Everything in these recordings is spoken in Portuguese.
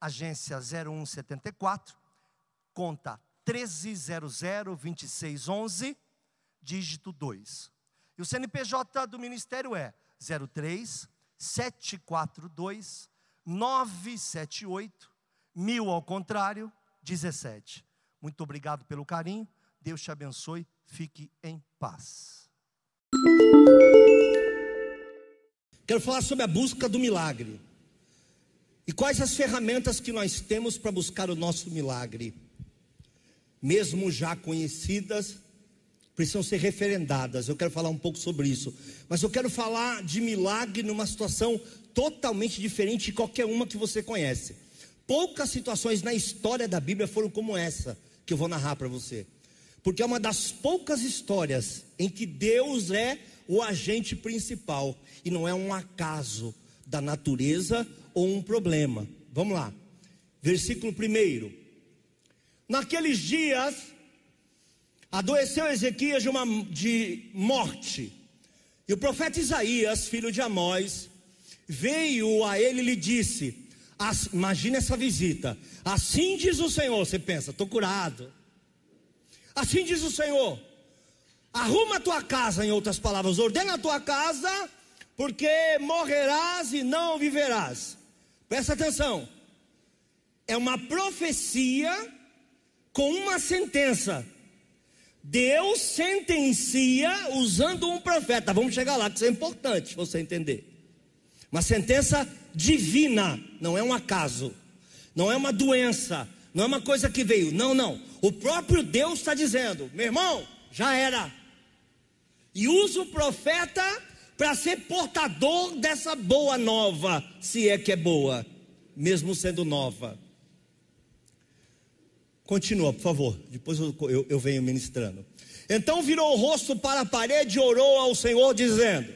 agência 0174, conta 13002611, dígito 2. E o CNPJ do Ministério é 03 742 978 mil ao contrário 17. Muito obrigado pelo carinho. Deus te abençoe. Fique em paz. Quero falar sobre a busca do milagre. E quais as ferramentas que nós temos para buscar o nosso milagre? Mesmo já conhecidas, precisam ser referendadas. Eu quero falar um pouco sobre isso. Mas eu quero falar de milagre numa situação totalmente diferente de qualquer uma que você conhece. Poucas situações na história da Bíblia foram como essa que eu vou narrar para você. Porque é uma das poucas histórias em que Deus é o agente principal e não é um acaso da natureza ou um problema. Vamos lá. Versículo 1. Naqueles dias adoeceu Ezequias de, uma, de morte. E o profeta Isaías, filho de Amós, veio a ele e lhe disse: Imagina essa visita. Assim diz o Senhor. Você pensa, estou curado. Assim diz o Senhor: Arruma a tua casa, em outras palavras, ordena a tua casa, porque morrerás e não viverás. Presta atenção. É uma profecia com uma sentença. Deus sentencia usando um profeta. Vamos chegar lá, que isso é importante você entender. Uma sentença divina, não é um acaso, não é uma doença, não é uma coisa que veio. Não, não. O próprio Deus está dizendo: meu irmão, já era. E usa o profeta para ser portador dessa boa nova, se é que é boa, mesmo sendo nova. Continua, por favor. Depois eu, eu, eu venho ministrando. Então virou o rosto para a parede e orou ao Senhor, dizendo: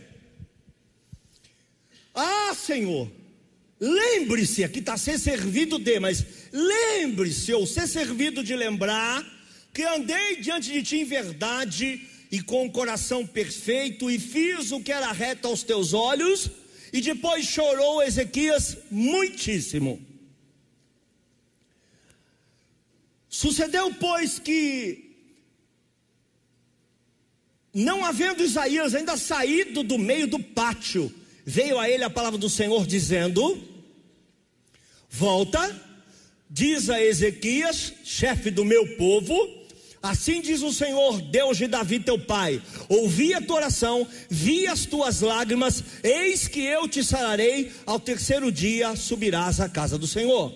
Ah, Senhor, lembre-se, aqui está ser servido de, mas lembre-se, ou ser servido de lembrar, que andei diante de ti em verdade e com o coração perfeito, e fiz o que era reto aos teus olhos, e depois chorou Ezequias muitíssimo. Sucedeu, pois, que, não havendo Isaías ainda saído do meio do pátio, veio a ele a palavra do Senhor dizendo: Volta, diz a Ezequias, chefe do meu povo, assim diz o Senhor, Deus de Davi teu pai: Ouvi a tua oração, vi as tuas lágrimas, eis que eu te sararei, ao terceiro dia subirás à casa do Senhor.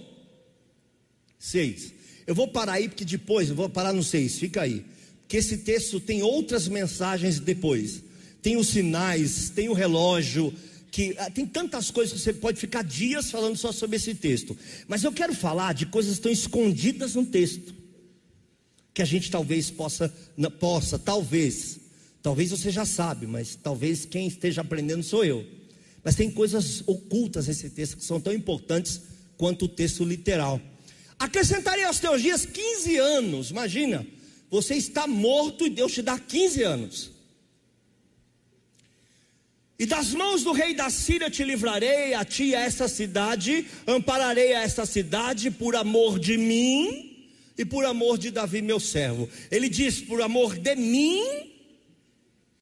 6. Eu vou parar aí, porque depois, eu vou parar no 6, fica aí. Porque esse texto tem outras mensagens depois. Tem os sinais, tem o relógio, que ah, tem tantas coisas que você pode ficar dias falando só sobre esse texto. Mas eu quero falar de coisas que estão escondidas no texto. Que a gente talvez possa, possa, talvez, talvez você já sabe, mas talvez quem esteja aprendendo sou eu. Mas tem coisas ocultas nesse texto que são tão importantes quanto o texto literal. Acrescentarei aos teus dias 15 anos. Imagina, você está morto e Deus te dá 15 anos. E das mãos do rei da Síria te livrarei, a ti a esta cidade, ampararei a esta cidade por amor de mim e por amor de Davi, meu servo. Ele diz por amor de mim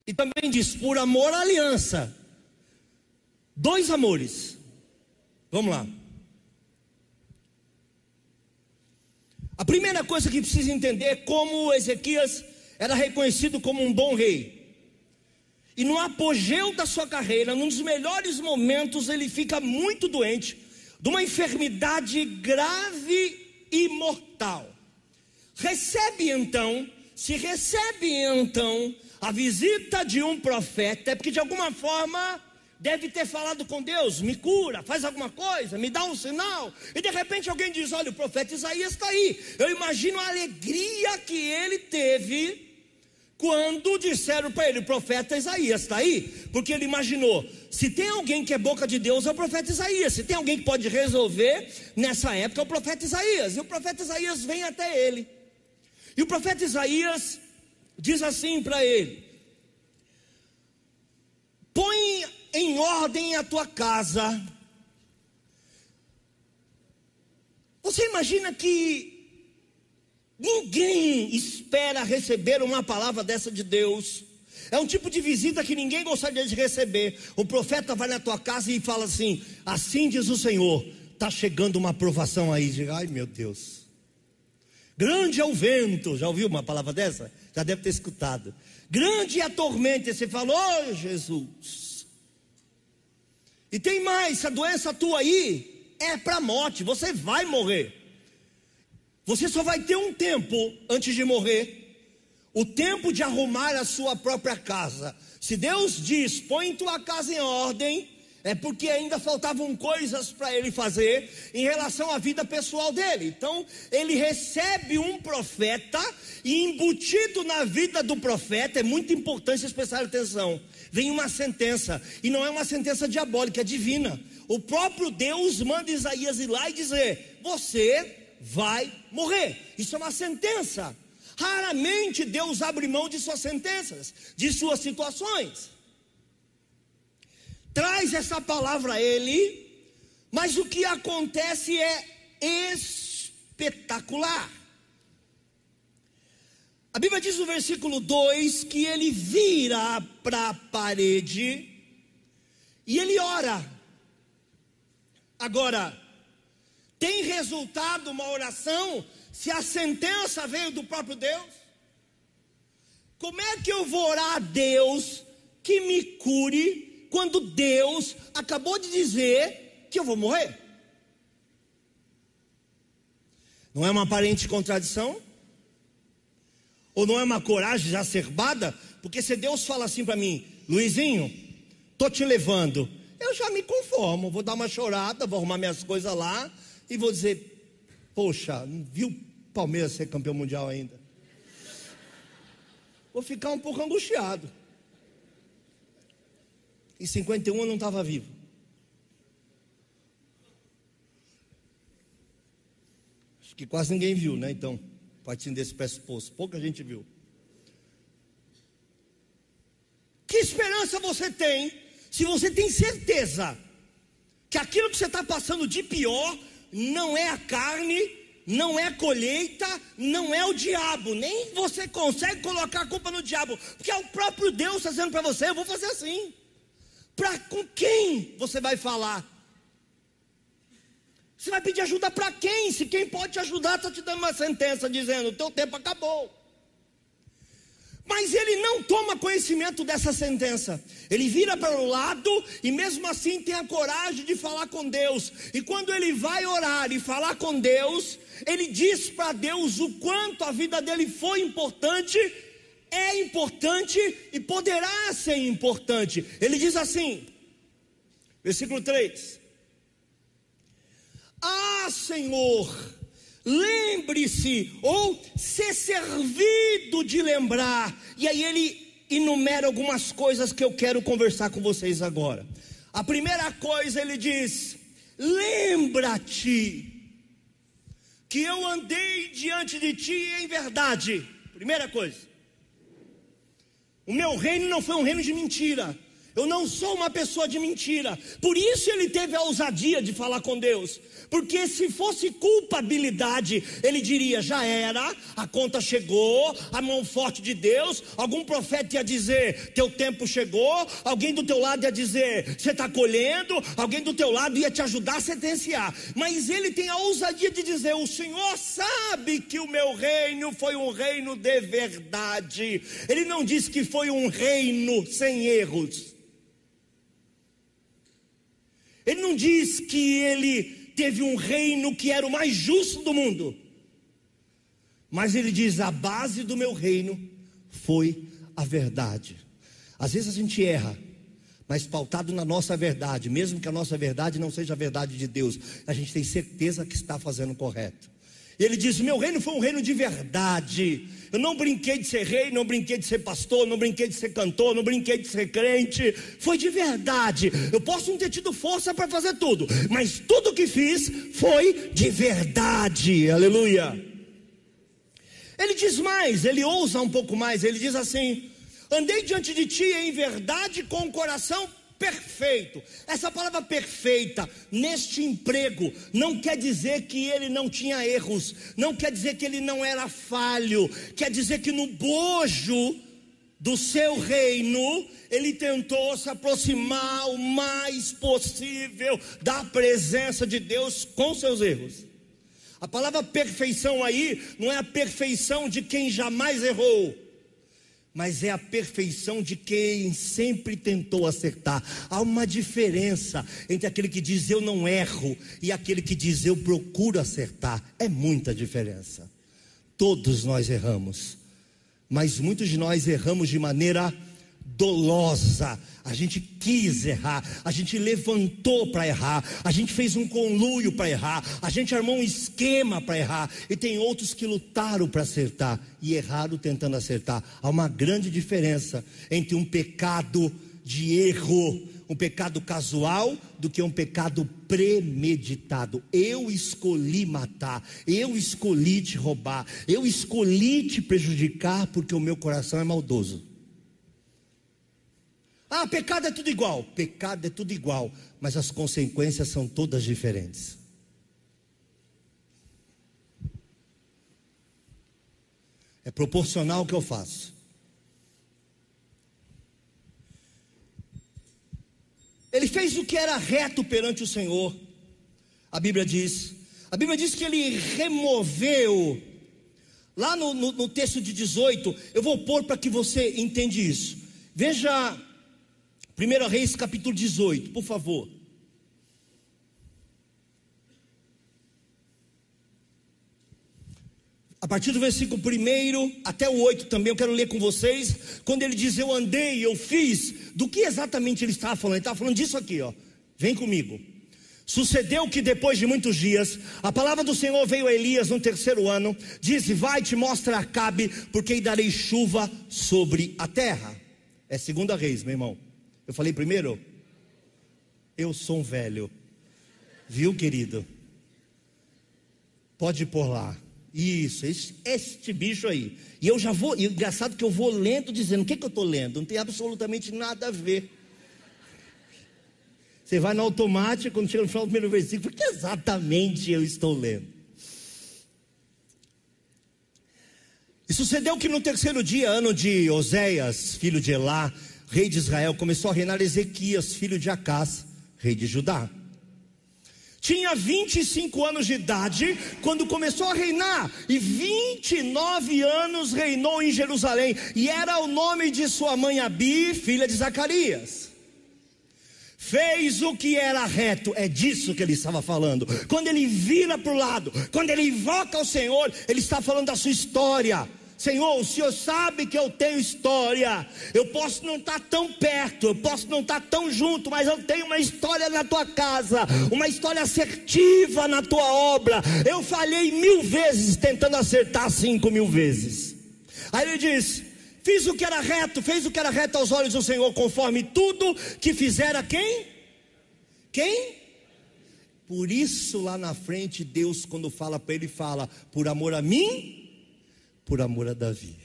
e também diz por amor à aliança. Dois amores. Vamos lá. A primeira coisa que precisa entender é como Ezequias era reconhecido como um bom rei. E no apogeu da sua carreira, num dos melhores momentos, ele fica muito doente, de uma enfermidade grave e mortal. Recebe então, se recebe então a visita de um profeta, é porque de alguma forma deve ter falado com Deus: me cura, faz alguma coisa, me dá um sinal. E de repente alguém diz: olha, o profeta Isaías está aí. Eu imagino a alegria que ele teve quando disseram para ele: o profeta Isaías está aí. Porque ele imaginou: se tem alguém que é boca de Deus, é o profeta Isaías. Se tem alguém que pode resolver, nessa época é o profeta Isaías. E o profeta Isaías vem até ele. E o profeta Isaías diz assim para ele: põe em ordem a tua casa. Você imagina que ninguém espera receber uma palavra dessa de Deus. É um tipo de visita que ninguém gostaria de receber. O profeta vai na tua casa e fala assim: Assim diz o Senhor, está chegando uma aprovação aí. Ai meu Deus, grande é o vento. Já ouviu uma palavra dessa? Já deve ter escutado. Grande é a tormenta. E você falou, oh, Jesus. E tem mais: essa doença tua aí é para morte, você vai morrer. Você só vai ter um tempo antes de morrer o tempo de arrumar a sua própria casa. Se Deus diz, põe tua casa em ordem, é porque ainda faltavam coisas para ele fazer em relação à vida pessoal dele. Então, ele recebe um profeta e embutido na vida do profeta, é muito importante vocês prestarem atenção. Vem uma sentença, e não é uma sentença diabólica, é divina. O próprio Deus manda Isaías ir lá e dizer: Você vai morrer. Isso é uma sentença. Raramente Deus abre mão de suas sentenças, de suas situações. Traz essa palavra a ele, mas o que acontece é espetacular. A Bíblia diz no versículo 2 que ele vira para a parede e ele ora. Agora, tem resultado uma oração se a sentença veio do próprio Deus? Como é que eu vou orar a Deus que me cure quando Deus acabou de dizer que eu vou morrer? Não é uma aparente contradição? Ou não é uma coragem exacerbada? Porque se Deus fala assim para mim, Luizinho, tô te levando, eu já me conformo, vou dar uma chorada, vou arrumar minhas coisas lá e vou dizer, Poxa, não viu Palmeiras ser campeão mundial ainda? Vou ficar um pouco angustiado. Em 51 eu não estava vivo. Acho que quase ninguém viu, né? Então, partindo desse pressuposto, pouca gente viu. Que esperança você tem se você tem certeza que aquilo que você está passando de pior não é a carne, não é colheita, não é o diabo, nem você consegue colocar a culpa no diabo, porque é o próprio Deus fazendo para você, eu vou fazer assim. Para com quem você vai falar? Você vai pedir ajuda para quem? Se quem pode te ajudar está te dando uma sentença dizendo: o teu tempo acabou. Mas ele não toma conhecimento dessa sentença. Ele vira para o lado e mesmo assim tem a coragem de falar com Deus. E quando ele vai orar e falar com Deus, ele diz para Deus o quanto a vida dele foi importante, é importante e poderá ser importante. Ele diz assim, versículo 3: Ah, Senhor, lembre-se, ou ser servido de lembrar. E aí ele enumera algumas coisas que eu quero conversar com vocês agora. A primeira coisa ele diz: lembra-te que eu andei diante de ti em verdade. Primeira coisa. O meu reino não foi um reino de mentira. Eu não sou uma pessoa de mentira. Por isso ele teve a ousadia de falar com Deus. Porque se fosse culpabilidade, ele diria: já era, a conta chegou, a mão forte de Deus. Algum profeta ia dizer: teu tempo chegou. Alguém do teu lado ia dizer: você está colhendo. Alguém do teu lado ia te ajudar a sentenciar. Mas ele tem a ousadia de dizer: o Senhor sabe que o meu reino foi um reino de verdade. Ele não disse que foi um reino sem erros. Ele não diz que ele teve um reino que era o mais justo do mundo. Mas ele diz: a base do meu reino foi a verdade. Às vezes a gente erra, mas pautado na nossa verdade, mesmo que a nossa verdade não seja a verdade de Deus, a gente tem certeza que está fazendo o correto. Ele diz: Meu reino foi um reino de verdade. Eu não brinquei de ser rei, não brinquei de ser pastor, não brinquei de ser cantor, não brinquei de ser crente. Foi de verdade. Eu posso não ter tido força para fazer tudo, mas tudo que fiz foi de verdade. Aleluia. Ele diz mais, ele ousa um pouco mais. Ele diz assim: Andei diante de ti em verdade com o coração perfeito. Essa palavra perfeita, neste emprego, não quer dizer que ele não tinha erros, não quer dizer que ele não era falho, quer dizer que no bojo do seu reino, ele tentou se aproximar o mais possível da presença de Deus com seus erros. A palavra perfeição aí não é a perfeição de quem jamais errou mas é a perfeição de quem sempre tentou acertar. Há uma diferença entre aquele que diz eu não erro e aquele que diz eu procuro acertar. É muita diferença. Todos nós erramos, mas muitos de nós erramos de maneira dolosa. A gente quis errar, a gente levantou para errar, a gente fez um conluio para errar, a gente armou um esquema para errar, e tem outros que lutaram para acertar e erraram tentando acertar. Há uma grande diferença entre um pecado de erro, um pecado casual, do que um pecado premeditado. Eu escolhi matar, eu escolhi te roubar, eu escolhi te prejudicar porque o meu coração é maldoso. Ah, pecado é tudo igual. Pecado é tudo igual, mas as consequências são todas diferentes. É proporcional ao que eu faço. Ele fez o que era reto perante o Senhor. A Bíblia diz. A Bíblia diz que ele removeu. Lá no, no, no texto de 18, eu vou pôr para que você entenda isso. Veja 1 Reis capítulo 18, por favor. A partir do versículo 1 até o 8 também eu quero ler com vocês. Quando ele diz eu andei, eu fiz, do que exatamente ele estava falando? Ele estava falando disso aqui, ó. Vem comigo. Sucedeu que depois de muitos dias, a palavra do Senhor veio a Elias no terceiro ano, disse: Vai te mostra Acabe, porque darei chuva sobre a terra. É segunda reis, meu irmão. Eu falei primeiro? Eu sou um velho. Viu, querido? Pode pôr lá. Isso, este, este bicho aí. E eu já vou, e engraçado que eu vou lendo, dizendo: o que, que eu estou lendo? Não tem absolutamente nada a ver. Você vai no automático, quando chega no final do primeiro versículo, o que exatamente eu estou lendo? E sucedeu que no terceiro dia, ano de Oséias, filho de Elá, rei de Israel, começou a reinar Ezequias, filho de Acás, rei de Judá. Tinha 25 anos de idade quando começou a reinar, e 29 anos reinou em Jerusalém, e era o nome de sua mãe Abi, filha de Zacarias. Fez o que era reto, é disso que ele estava falando. Quando ele vira para o lado, quando ele invoca o Senhor, ele está falando da sua história Senhor, o Senhor sabe que eu tenho história. Eu posso não estar tão perto, eu posso não estar tão junto, mas eu tenho uma história na tua casa, uma história assertiva na tua obra. Eu falhei mil vezes tentando acertar cinco mil vezes. Aí ele diz: Fiz o que era reto, fez o que era reto aos olhos do Senhor, conforme tudo que fizera quem? Quem? Por isso, lá na frente, Deus, quando fala para ele, fala: Por amor a mim por amor a Davi.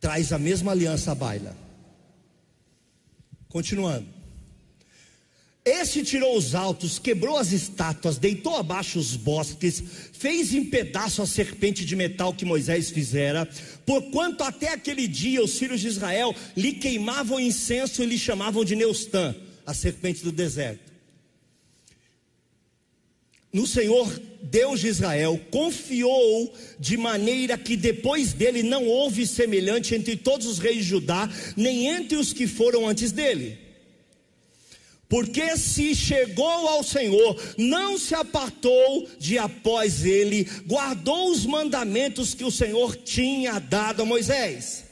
Traz a mesma aliança à baila. Continuando. Este tirou os altos, quebrou as estátuas, deitou abaixo os bosques, fez em pedaço a serpente de metal que Moisés fizera, porquanto até aquele dia os filhos de Israel lhe queimavam incenso e lhe chamavam de Neustã, a serpente do deserto no Senhor Deus de Israel, confiou de maneira que depois dele não houve semelhante entre todos os reis de Judá, nem entre os que foram antes dele. Porque se chegou ao Senhor, não se apartou de após ele, guardou os mandamentos que o Senhor tinha dado a Moisés.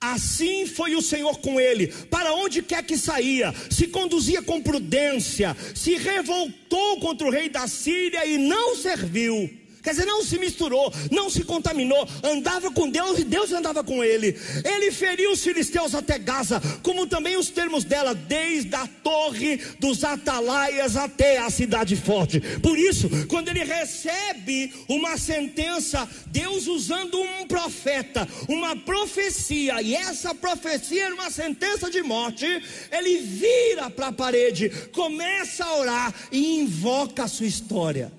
Assim foi o Senhor com ele, para onde quer que saía, se conduzia com prudência, se revoltou contra o rei da Síria e não serviu. Quer dizer, não se misturou, não se contaminou, andava com Deus e Deus andava com ele. Ele feriu os filisteus até Gaza, como também os termos dela, desde a torre dos atalaias até a cidade forte. Por isso, quando ele recebe uma sentença, Deus usando um profeta, uma profecia, e essa profecia era uma sentença de morte, ele vira para a parede, começa a orar e invoca a sua história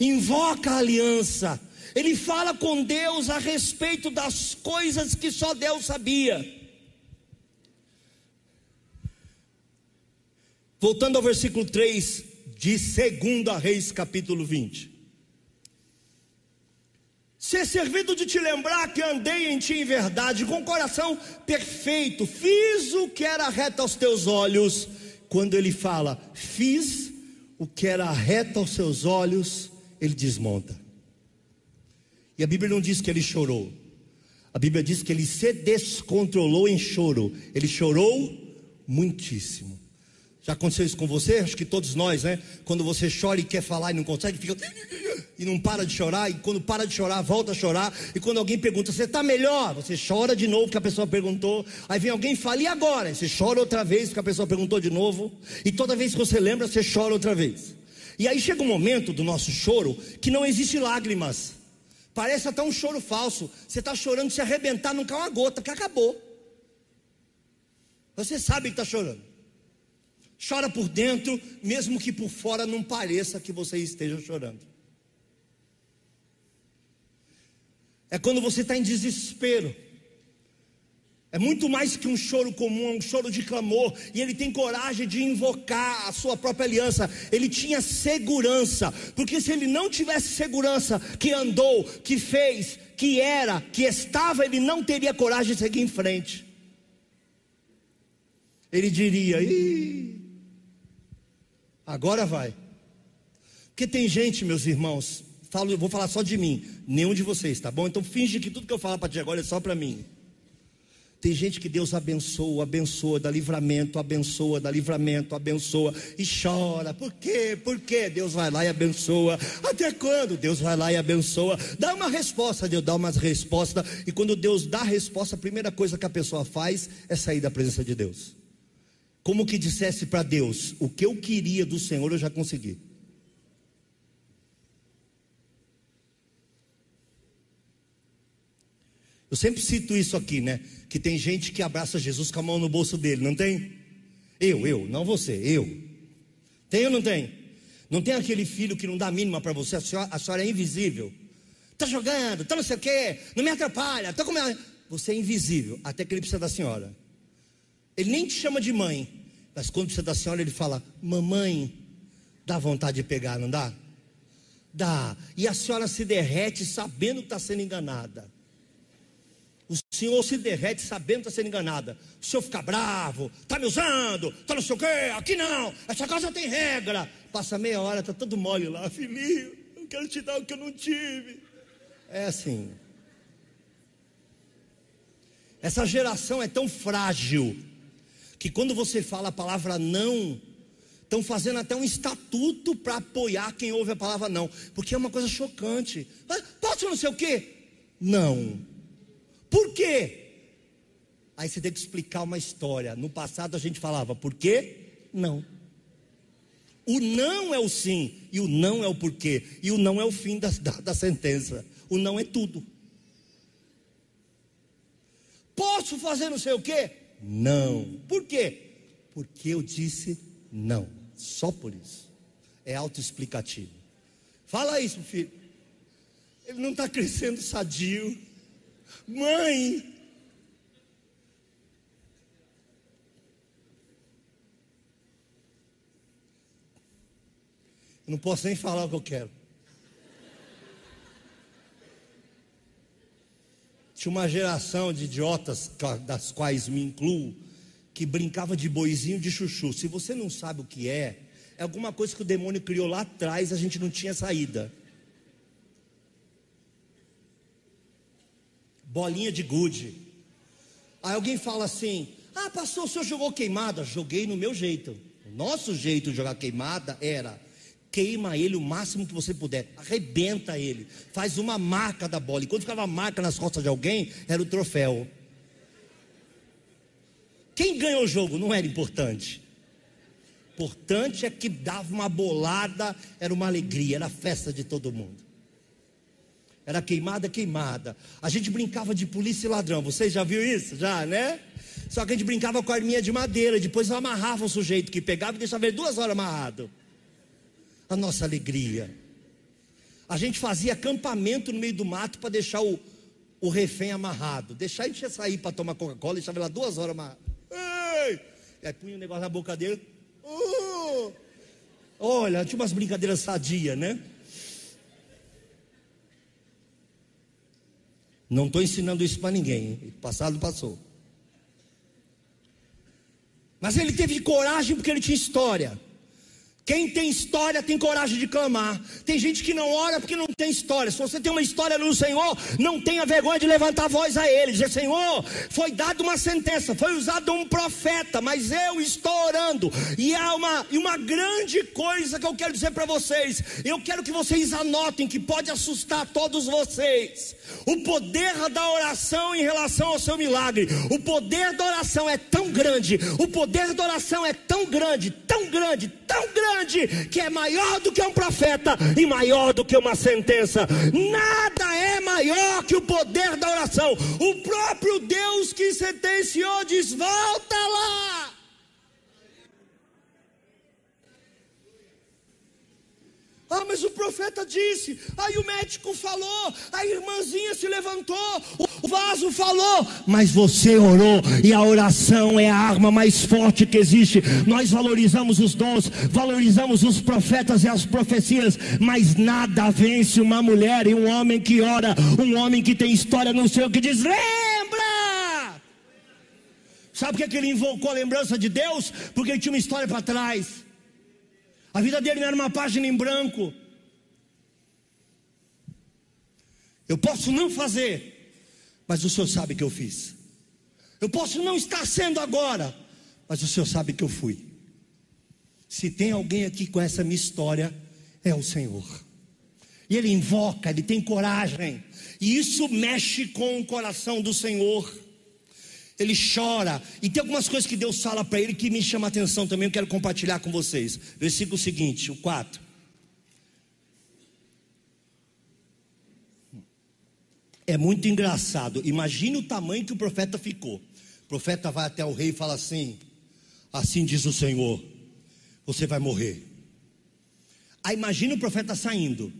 invoca a aliança, ele fala com Deus a respeito das coisas que só Deus sabia. Voltando ao versículo 3 de 2 Reis, capítulo 20. Ser servido de te lembrar que andei em ti em verdade, com coração perfeito, fiz o que era reto aos teus olhos. Quando ele fala, fiz o que era reto aos seus olhos, ele desmonta. E a Bíblia não diz que ele chorou. A Bíblia diz que ele se descontrolou em choro. Ele chorou muitíssimo. Já aconteceu isso com você? Acho que todos nós, né? Quando você chora e quer falar e não consegue, fica e não para de chorar, e quando para de chorar, volta a chorar, e quando alguém pergunta, você está melhor? Você chora de novo porque a pessoa perguntou, aí vem alguém e fala, e agora? Você chora outra vez porque a pessoa perguntou de novo, e toda vez que você lembra, você chora outra vez. E aí chega um momento do nosso choro que não existe lágrimas. Parece até um choro falso. Você está chorando, se arrebentar, não cai uma gota, que acabou. Você sabe que está chorando. Chora por dentro, mesmo que por fora não pareça que você esteja chorando. É quando você está em desespero. É muito mais que um choro comum, é um choro de clamor. E ele tem coragem de invocar a sua própria aliança. Ele tinha segurança, porque se ele não tivesse segurança, que andou, que fez, que era, que estava, ele não teria coragem de seguir em frente. Ele diria: Ih, agora vai. Porque tem gente, meus irmãos, falo, vou falar só de mim, nenhum de vocês, tá bom? Então finge que tudo que eu falo para ti agora é só para mim. Tem gente que Deus abençoa, abençoa, dá livramento, abençoa, dá livramento, abençoa e chora. Por quê? Por quê? Deus vai lá e abençoa. Até quando? Deus vai lá e abençoa. Dá uma resposta, Deus dá uma resposta. E quando Deus dá a resposta, a primeira coisa que a pessoa faz é sair da presença de Deus. Como que dissesse para Deus: O que eu queria do Senhor eu já consegui. Eu sempre cito isso aqui, né? Que tem gente que abraça Jesus com a mão no bolso dele, não tem? Eu, eu, não você, eu. Tem ou não tem? Não tem aquele filho que não dá mínima para você, a senhora, a senhora, é invisível. Está jogando, está não sei o quê, não me atrapalha, está comendo. Você é invisível, até que ele precisa da senhora. Ele nem te chama de mãe, mas quando precisa da senhora, ele fala: Mamãe, dá vontade de pegar, não dá? Dá. E a senhora se derrete sabendo que está sendo enganada. O senhor se derrete sabendo que está sendo enganada. O senhor fica bravo, está me usando, está não sei o quê, aqui não, essa casa tem regra. Passa meia hora, está todo mole lá, filhinho, eu quero te dar o que eu não tive. É assim. Essa geração é tão frágil que quando você fala a palavra não, estão fazendo até um estatuto para apoiar quem ouve a palavra não, porque é uma coisa chocante. Posso não sei o quê? Não. Por quê? Aí você tem que explicar uma história. No passado a gente falava, por quê? Não. O não é o sim, e o não é o porquê, e o não é o fim da, da, da sentença. O não é tudo. Posso fazer não sei o quê? Não. Por quê? Porque eu disse não. Só por isso. É autoexplicativo. Fala isso, filho. Ele não está crescendo sadio. Mãe, Eu não posso nem falar o que eu quero. Tinha uma geração de idiotas, das quais me incluo, que brincava de boizinho de chuchu. Se você não sabe o que é, é alguma coisa que o demônio criou lá atrás, a gente não tinha saída. Bolinha de gude. Aí alguém fala assim: Ah, pastor, o senhor jogou queimada? Joguei no meu jeito. O nosso jeito de jogar queimada era queima ele o máximo que você puder, arrebenta ele, faz uma marca da bola. E quando ficava marca nas costas de alguém, era o troféu. Quem ganhou o jogo não era importante. Importante é que dava uma bolada, era uma alegria, era festa de todo mundo. Era queimada, queimada. A gente brincava de polícia e ladrão. Vocês já viram isso? Já, né? Só que a gente brincava com a arminha de madeira. Depois amarrava o sujeito que pegava e deixava ele duas horas amarrado. A nossa alegria. A gente fazia acampamento no meio do mato para deixar o, o refém amarrado. Deixar a gente sair para tomar Coca-Cola, deixava ele lá duas horas amarrado. Ei! E aí punha o um negócio na boca dele. Uh! Olha, tinha umas brincadeiras sadias, né? Não estou ensinando isso para ninguém. Passado passou. Mas ele teve coragem porque ele tinha história. Quem tem história tem coragem de clamar. Tem gente que não ora porque não tem história. Se você tem uma história no Senhor, não tenha vergonha de levantar a voz a Ele. Dizer: Senhor, foi dada uma sentença, foi usado um profeta, mas eu estou orando. E há uma, uma grande coisa que eu quero dizer para vocês. Eu quero que vocês anotem que pode assustar todos vocês. O poder da oração em relação ao seu milagre. O poder da oração é tão grande. O poder da oração é tão grande, tão grande, tão grande grande que é maior do que um profeta e maior do que uma sentença. Nada é maior que o poder da oração. O próprio Deus que sentenciou diz: volta lá. Ah, mas o profeta disse, aí o médico falou, a irmãzinha se levantou, o vaso falou, mas você orou, e a oração é a arma mais forte que existe. Nós valorizamos os dons, valorizamos os profetas e as profecias, mas nada vence uma mulher e um homem que ora, um homem que tem história no seu que diz: lembra! Sabe por que ele invocou a lembrança de Deus? Porque ele tinha uma história para trás. A vida dele não era uma página em branco. Eu posso não fazer, mas o Senhor sabe que eu fiz. Eu posso não estar sendo agora, mas o Senhor sabe que eu fui. Se tem alguém aqui com essa minha história, é o Senhor. E ele invoca, ele tem coragem, e isso mexe com o coração do Senhor ele chora, e tem algumas coisas que Deus fala para ele que me chama a atenção também, eu quero compartilhar com vocês. Versículo seguinte, o 4. É muito engraçado. Imagine o tamanho que o profeta ficou. O profeta vai até o rei e fala assim: Assim diz o Senhor, você vai morrer. Aí imagine o profeta saindo.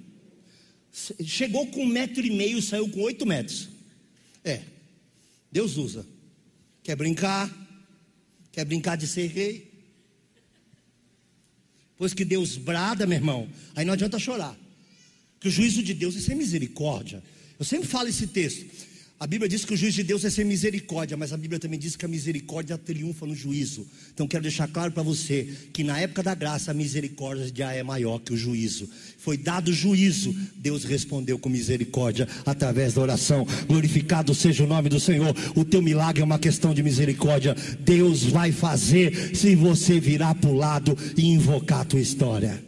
Chegou com um metro e meio, saiu com oito metros. É, Deus usa. Quer brincar? Quer brincar de ser rei? Pois que Deus brada, meu irmão, aí não adianta chorar. Que o juízo de Deus é sem misericórdia. Eu sempre falo esse texto. A Bíblia diz que o juízo de Deus é ser misericórdia, mas a Bíblia também diz que a misericórdia triunfa no juízo. Então quero deixar claro para você que na época da graça a misericórdia já é maior que o juízo. Foi dado juízo, Deus respondeu com misericórdia através da oração. Glorificado seja o nome do Senhor. O teu milagre é uma questão de misericórdia. Deus vai fazer se você virar para o lado e invocar a tua história.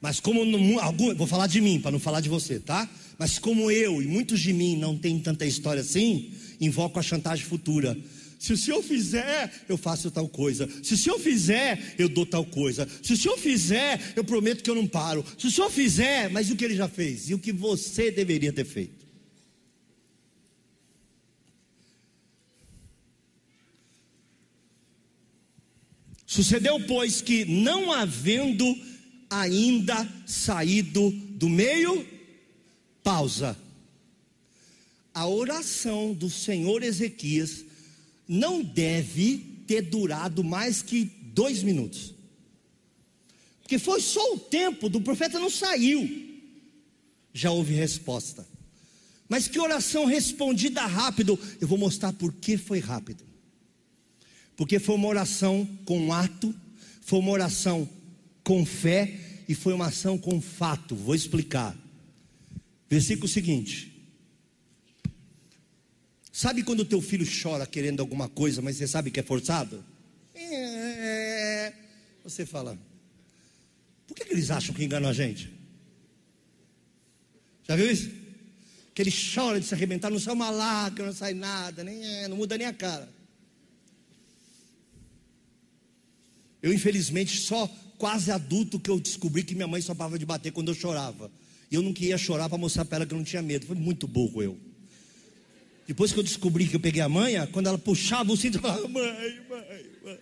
Mas como algum, vou falar de mim para não falar de você, tá? Mas como eu e muitos de mim não têm tanta história assim, invoco a chantagem futura. Se o senhor fizer, eu faço tal coisa. Se o senhor fizer, eu dou tal coisa. Se o senhor fizer, eu prometo que eu não paro. Se o senhor fizer, mas e o que ele já fez? E o que você deveria ter feito? Sucedeu, pois, que não havendo ainda saído do meio, Pausa. A oração do Senhor Ezequias não deve ter durado mais que dois minutos. Porque foi só o tempo do profeta não saiu. Já houve resposta. Mas que oração respondida rápido. Eu vou mostrar por que foi rápido. Porque foi uma oração com ato, foi uma oração com fé e foi uma ação com fato. Vou explicar. Versículo seguinte. Sabe quando teu filho chora querendo alguma coisa, mas você sabe que é forçado? É, você fala, por que, que eles acham que enganam a gente? Já viu isso? Que ele chora de se arrebentar, não sai uma lágrima, não sai nada, nem, é, não muda nem a cara. Eu, infelizmente, só quase adulto que eu descobri que minha mãe só parava de bater quando eu chorava. E eu não queria chorar para mostrar para ela que eu não tinha medo. Foi muito burro eu. Depois que eu descobri que eu peguei a manha, quando ela puxava o cinto, eu falava, mãe, mãe, mãe.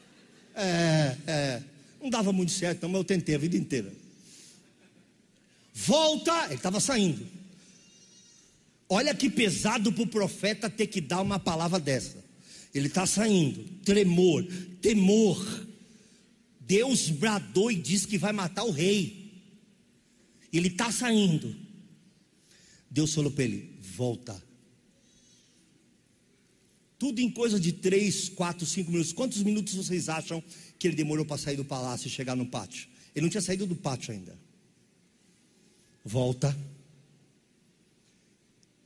É, é. Não dava muito certo, mas eu tentei a vida inteira. Volta, ele estava saindo. Olha que pesado para o profeta ter que dar uma palavra dessa. Ele está saindo, tremor, temor. Deus bradou e disse que vai matar o rei. Ele está saindo. Deus falou para ele: volta. Tudo em coisa de três, quatro, cinco minutos. Quantos minutos vocês acham que ele demorou para sair do palácio e chegar no pátio? Ele não tinha saído do pátio ainda. Volta.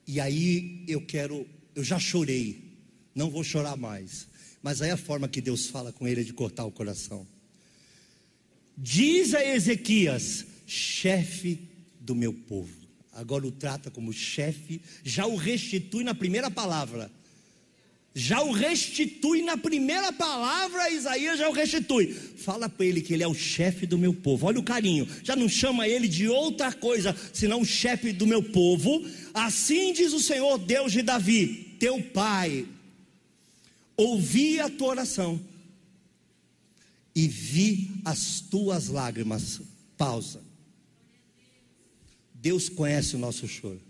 E aí eu quero, eu já chorei, não vou chorar mais. Mas aí a forma que Deus fala com ele é de cortar o coração. Diz a Ezequias: chefe do meu povo. Agora o trata como chefe, já o restitui na primeira palavra já o restitui na primeira palavra, Isaías já o restitui. Fala para ele que ele é o chefe do meu povo. Olha o carinho. Já não chama ele de outra coisa, senão o chefe do meu povo. Assim diz o Senhor, Deus de Davi, teu pai. Ouvi a tua oração e vi as tuas lágrimas. Pausa. Deus conhece o nosso choro.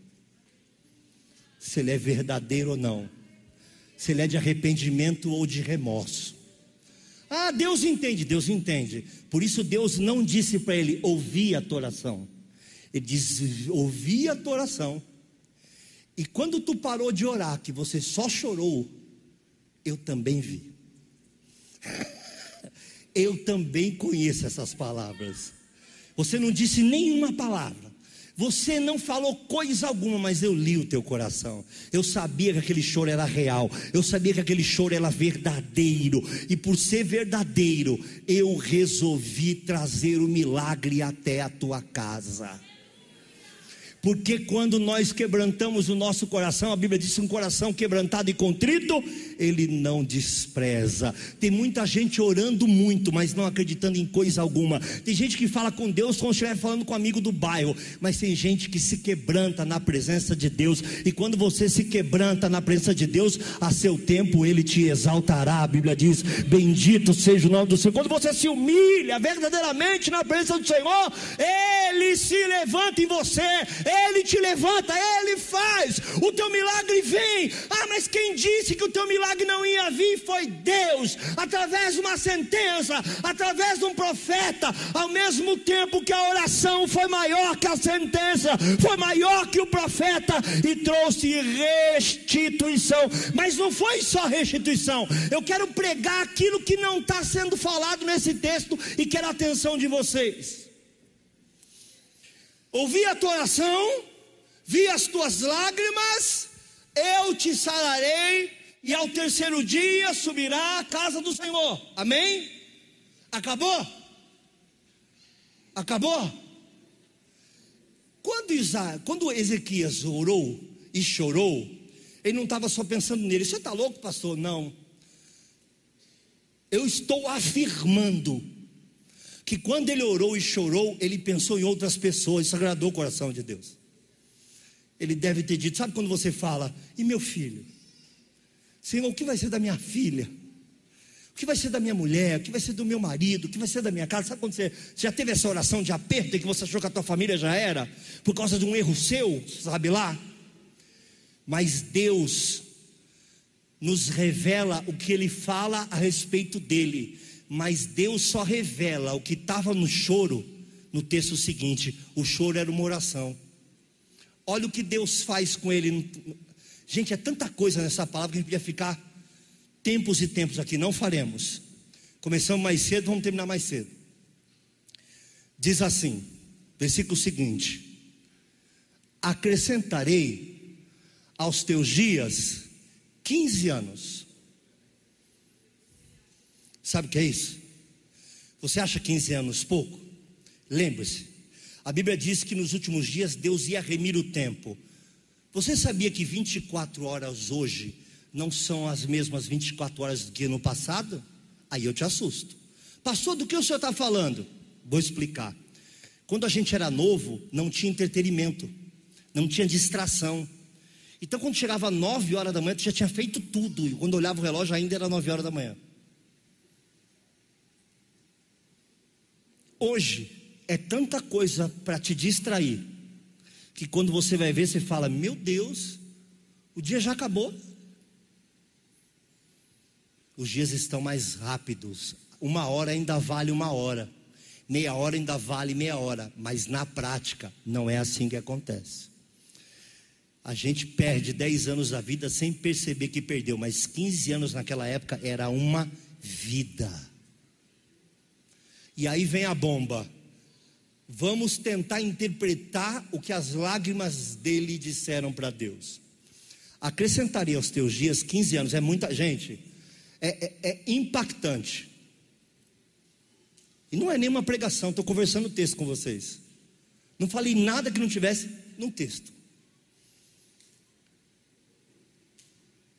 Se ele é verdadeiro ou não se ele é de arrependimento ou de remorso. Ah, Deus entende, Deus entende. Por isso Deus não disse para ele: ouvi a tua oração. Ele disse: ouvi a tua oração. E quando tu parou de orar, que você só chorou, eu também vi. Eu também conheço essas palavras. Você não disse nenhuma palavra. Você não falou coisa alguma, mas eu li o teu coração. Eu sabia que aquele choro era real. Eu sabia que aquele choro era verdadeiro. E por ser verdadeiro, eu resolvi trazer o milagre até a tua casa. Porque quando nós quebrantamos o nosso coração, a Bíblia diz: um coração quebrantado e contrito, Ele não despreza. Tem muita gente orando muito, mas não acreditando em coisa alguma. Tem gente que fala com Deus como se estiver falando com um amigo do bairro, mas tem gente que se quebranta na presença de Deus. E quando você se quebranta na presença de Deus, a seu tempo Ele te exaltará. A Bíblia diz: Bendito seja o nome do Senhor. Quando você se humilha verdadeiramente na presença do Senhor, Ele se levanta em você ele te levanta, Ele faz, o teu milagre vem. Ah, mas quem disse que o teu milagre não ia vir foi Deus, através de uma sentença, através de um profeta, ao mesmo tempo que a oração foi maior que a sentença, foi maior que o profeta e trouxe restituição. Mas não foi só restituição, eu quero pregar aquilo que não está sendo falado nesse texto e quero a atenção de vocês. Ouvi a tua oração, vi as tuas lágrimas, eu te sararei, e ao terceiro dia subirá à casa do Senhor. Amém? Acabou? Acabou? Quando, Isa, quando Ezequias orou e chorou, ele não estava só pensando nele. Você está louco, pastor? Não. Eu estou afirmando que quando ele orou e chorou, ele pensou em outras pessoas, isso agradou o coração de Deus. Ele deve ter dito: sabe quando você fala, e meu filho? Senhor, o que vai ser da minha filha? O que vai ser da minha mulher? O que vai ser do meu marido? O que vai ser da minha casa? Sabe quando você, você já teve essa oração de aperto e que você achou que a tua família já era? Por causa de um erro seu, sabe lá? Mas Deus nos revela o que Ele fala a respeito dele mas Deus só revela o que estava no choro no texto seguinte: o choro era uma oração. Olha o que Deus faz com ele. Gente, é tanta coisa nessa palavra que a gente podia ficar tempos e tempos aqui, não faremos. Começamos mais cedo, vamos terminar mais cedo. Diz assim, versículo seguinte: Acrescentarei aos teus dias 15 anos. Sabe o que é isso? Você acha 15 anos pouco? Lembre-se, a Bíblia diz que nos últimos dias Deus ia remir o tempo. Você sabia que 24 horas hoje não são as mesmas 24 horas que no passado? Aí eu te assusto. Pastor, do que o senhor está falando? Vou explicar. Quando a gente era novo, não tinha entretenimento, não tinha distração. Então, quando chegava 9 horas da manhã, tu já tinha feito tudo. E quando olhava o relógio, ainda era 9 horas da manhã. Hoje, é tanta coisa para te distrair, que quando você vai ver, você fala: Meu Deus, o dia já acabou. Os dias estão mais rápidos. Uma hora ainda vale uma hora, meia hora ainda vale meia hora, mas na prática não é assim que acontece. A gente perde 10 anos da vida sem perceber que perdeu, mas 15 anos naquela época era uma vida. E aí vem a bomba. Vamos tentar interpretar o que as lágrimas dele disseram para Deus. Acrescentaria aos teus dias 15 anos, é muita gente, é, é, é impactante. E não é nenhuma pregação, estou conversando o texto com vocês. Não falei nada que não tivesse no texto.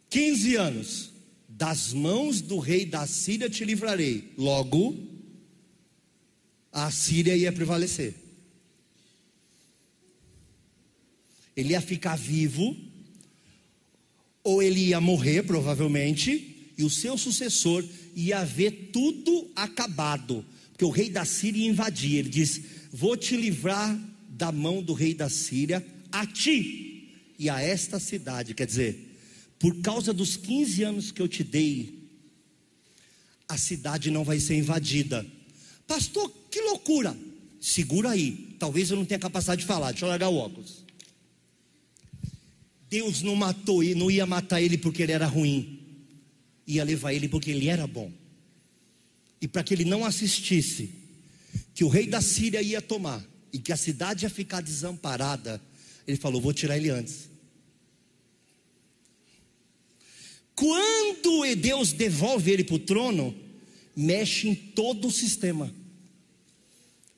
15 anos, das mãos do rei da Síria te livrarei. Logo, a Síria ia prevalecer. Ele ia ficar vivo, ou ele ia morrer, provavelmente, e o seu sucessor ia ver tudo acabado, porque o rei da Síria ia invadir. Ele diz: Vou te livrar da mão do rei da Síria, a ti e a esta cidade. Quer dizer, por causa dos 15 anos que eu te dei, a cidade não vai ser invadida. Pastor, que loucura! Segura aí, talvez eu não tenha capacidade de falar, deixa eu largar o óculos. Deus não matou, não ia matar ele porque ele era ruim, ia levar ele porque ele era bom. E para que ele não assistisse, que o rei da Síria ia tomar e que a cidade ia ficar desamparada, ele falou: Vou tirar ele antes. Quando Deus devolve ele para o trono, mexe em todo o sistema.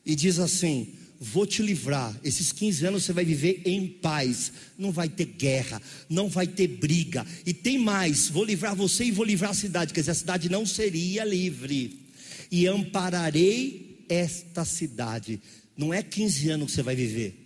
E diz assim: Vou te livrar. Esses 15 anos você vai viver em paz. Não vai ter guerra, não vai ter briga. E tem mais: vou livrar você e vou livrar a cidade. Quer dizer, a cidade não seria livre. E ampararei esta cidade. Não é 15 anos que você vai viver.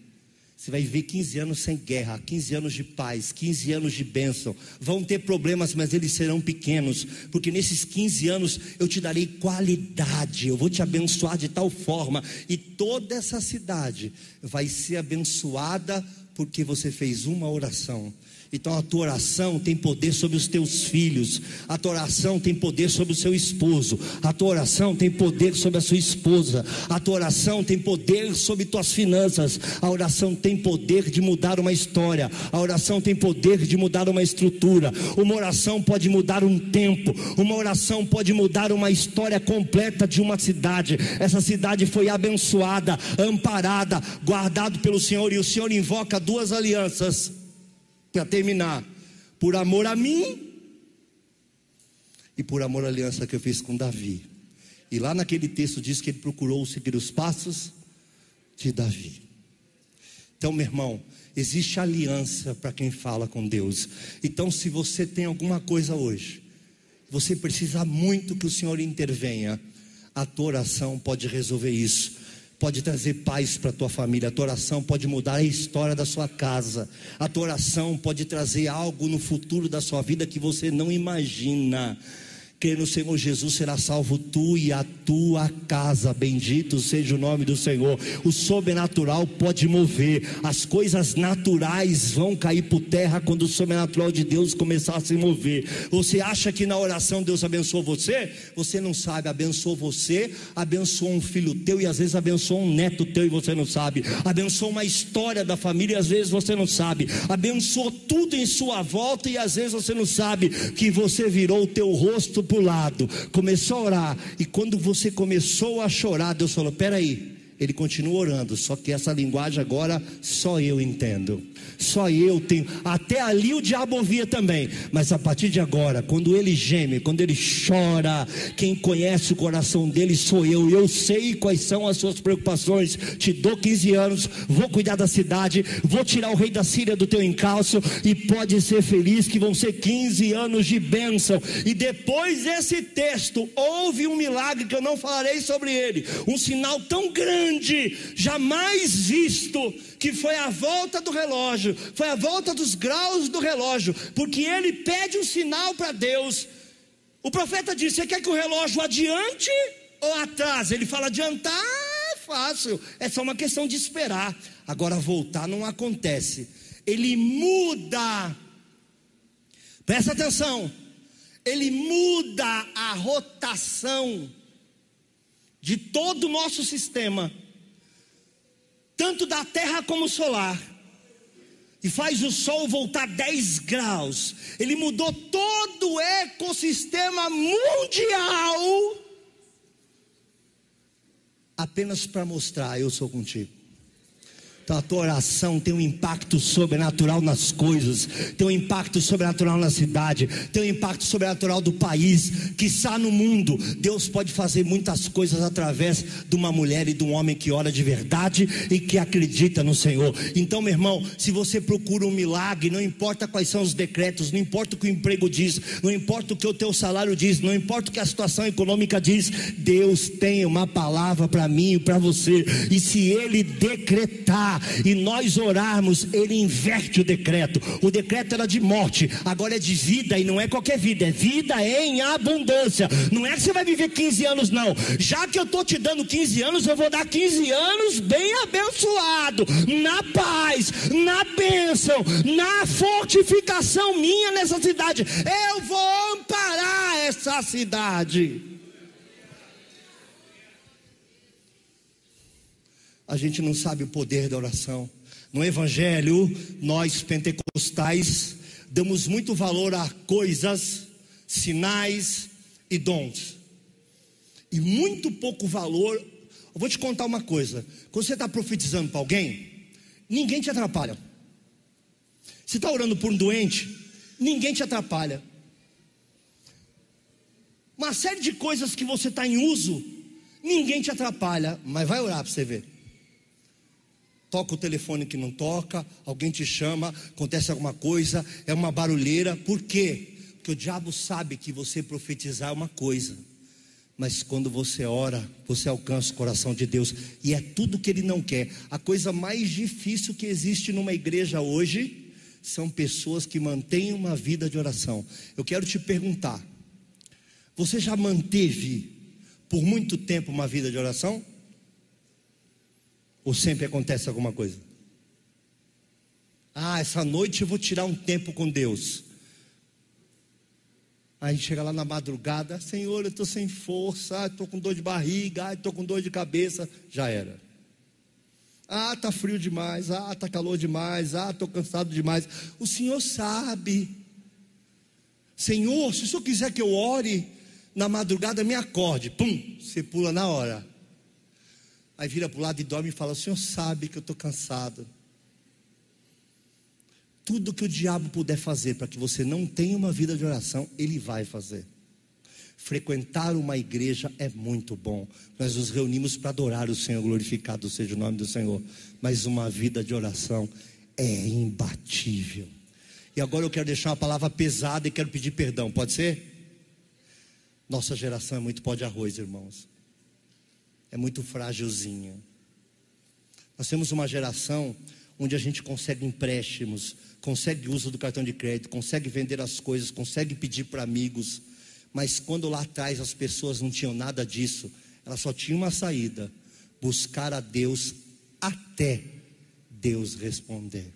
Você vai viver 15 anos sem guerra, 15 anos de paz, 15 anos de bênção. Vão ter problemas, mas eles serão pequenos, porque nesses 15 anos eu te darei qualidade, eu vou te abençoar de tal forma, e toda essa cidade vai ser abençoada porque você fez uma oração. Então a tua oração tem poder sobre os teus filhos, a tua oração tem poder sobre o seu esposo, a tua oração tem poder sobre a sua esposa, a tua oração tem poder sobre tuas finanças, a oração tem poder de mudar uma história, a oração tem poder de mudar uma estrutura, uma oração pode mudar um tempo, uma oração pode mudar uma história completa de uma cidade. Essa cidade foi abençoada, amparada, guardado pelo Senhor, e o Senhor invoca duas alianças para terminar, por amor a mim e por amor à aliança que eu fiz com Davi. E lá naquele texto diz que ele procurou seguir os passos de Davi. Então, meu irmão, existe aliança para quem fala com Deus. Então, se você tem alguma coisa hoje, você precisa muito que o Senhor intervenha. A tua oração pode resolver isso pode trazer paz para a tua família, a tua oração pode mudar a história da sua casa, a tua oração pode trazer algo no futuro da sua vida que você não imagina crer no Senhor Jesus, será salvo tu e a tua casa. Bendito seja o nome do Senhor. O sobrenatural pode mover, as coisas naturais vão cair por terra quando o sobrenatural de Deus começar a se mover. Você acha que na oração Deus abençoou você? Você não sabe, abençoou você, abençoou um filho teu e às vezes abençoou um neto teu e você não sabe. Abençoou uma história da família e às vezes você não sabe. Abençoou tudo em sua volta e às vezes você não sabe que você virou o teu rosto para o lado, começou a orar, e quando você começou a chorar, Deus falou: peraí, Ele continua orando, só que essa linguagem agora só eu entendo. Só eu tenho. Até ali o diabo ouvia também. Mas a partir de agora, quando ele geme, quando ele chora, quem conhece o coração dele sou eu. Eu sei quais são as suas preocupações. Te dou 15 anos, vou cuidar da cidade, vou tirar o rei da Síria do teu encalço e pode ser feliz que vão ser 15 anos de bênção. E depois desse texto, houve um milagre que eu não falarei sobre ele. Um sinal tão grande grande, jamais visto, que foi a volta do relógio, foi a volta dos graus do relógio, porque ele pede um sinal para Deus. O profeta disse: Você quer que o relógio adiante ou atrás? Ele fala: adiantar é fácil, é só uma questão de esperar. Agora, voltar não acontece. Ele muda, presta atenção, ele muda a rotação de todo o nosso sistema, tanto da terra como solar, e faz o sol voltar 10 graus. Ele mudou todo o ecossistema mundial apenas para mostrar: eu sou contigo. Então a tua oração tem um impacto sobrenatural nas coisas, tem um impacto sobrenatural na cidade, tem um impacto sobrenatural do país, que está no mundo. Deus pode fazer muitas coisas através de uma mulher e de um homem que ora de verdade e que acredita no Senhor. Então, meu irmão, se você procura um milagre, não importa quais são os decretos, não importa o que o emprego diz, não importa o que o teu salário diz, não importa o que a situação econômica diz, Deus tem uma palavra para mim e para você. E se ele decretar, e nós orarmos, ele inverte o decreto. O decreto era de morte, agora é de vida e não é qualquer vida, é vida em abundância. Não é que você vai viver 15 anos, não. Já que eu estou te dando 15 anos, eu vou dar 15 anos bem abençoado, na paz, na bênção, na fortificação minha nessa cidade. Eu vou amparar essa cidade. A gente não sabe o poder da oração. No Evangelho, nós pentecostais damos muito valor a coisas, sinais e dons, e muito pouco valor. Eu vou te contar uma coisa: quando você está profetizando para alguém, ninguém te atrapalha. Você está orando por um doente, ninguém te atrapalha. Uma série de coisas que você está em uso, ninguém te atrapalha, mas vai orar para você ver toca o telefone que não toca, alguém te chama, acontece alguma coisa, é uma barulheira. Por quê? Porque o diabo sabe que você profetizar é uma coisa, mas quando você ora, você alcança o coração de Deus, e é tudo que ele não quer. A coisa mais difícil que existe numa igreja hoje são pessoas que mantêm uma vida de oração. Eu quero te perguntar: você já manteve por muito tempo uma vida de oração? Ou sempre acontece alguma coisa? Ah, essa noite eu vou tirar um tempo com Deus. Aí chega lá na madrugada, Senhor, eu estou sem força, estou com dor de barriga, estou com dor de cabeça, já era. Ah, está frio demais, ah, está calor demais, ah, estou cansado demais. O Senhor sabe. Senhor, se o Senhor quiser que eu ore na madrugada, me acorde. Pum, você pula na hora. Aí vira para o lado e dorme e fala: O senhor sabe que eu estou cansado. Tudo que o diabo puder fazer para que você não tenha uma vida de oração, ele vai fazer. Frequentar uma igreja é muito bom. Nós nos reunimos para adorar o Senhor, glorificado seja o nome do Senhor. Mas uma vida de oração é imbatível. E agora eu quero deixar uma palavra pesada e quero pedir perdão, pode ser? Nossa geração é muito pó de arroz, irmãos é muito frágilzinha. Nós temos uma geração onde a gente consegue empréstimos, consegue uso do cartão de crédito, consegue vender as coisas, consegue pedir para amigos, mas quando lá atrás as pessoas não tinham nada disso, elas só tinham uma saída: buscar a Deus até Deus responder.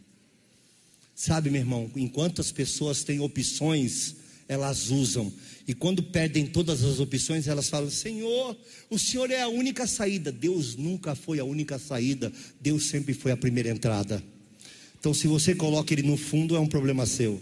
Sabe, meu irmão, enquanto as pessoas têm opções, elas usam. E quando perdem todas as opções, elas falam: Senhor, o Senhor é a única saída. Deus nunca foi a única saída, Deus sempre foi a primeira entrada. Então, se você coloca ele no fundo, é um problema seu.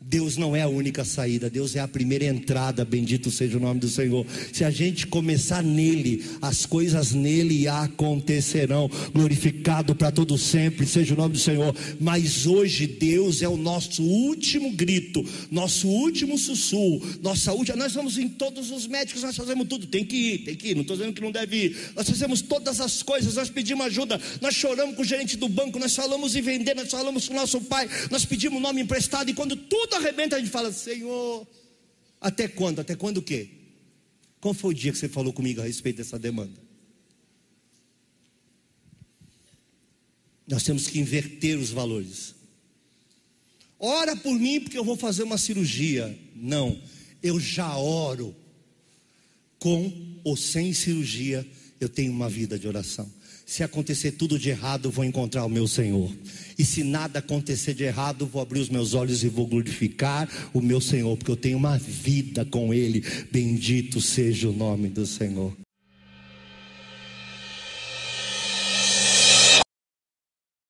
Deus não é a única saída, Deus é a primeira entrada, bendito seja o nome do Senhor. Se a gente começar nele, as coisas nele acontecerão. Glorificado para todo sempre, seja o nome do Senhor. Mas hoje Deus é o nosso último grito, nosso último sussurro, nossa última. Nós vamos em todos os médicos, nós fazemos tudo, tem que ir, tem que ir, não estou dizendo que não deve ir. Nós fazemos todas as coisas, nós pedimos ajuda, nós choramos com o gerente do banco, nós falamos em vender, nós falamos com o nosso pai, nós pedimos nome emprestado, e quando tudo tudo arrebenta, a gente fala, Senhor, até quando? Até quando o quê? Qual foi o dia que você falou comigo a respeito dessa demanda? Nós temos que inverter os valores. Ora por mim, porque eu vou fazer uma cirurgia. Não, eu já oro. Com ou sem cirurgia, eu tenho uma vida de oração. Se acontecer tudo de errado, vou encontrar o meu Senhor. E se nada acontecer de errado, vou abrir os meus olhos e vou glorificar o meu Senhor, porque eu tenho uma vida com Ele. Bendito seja o nome do Senhor.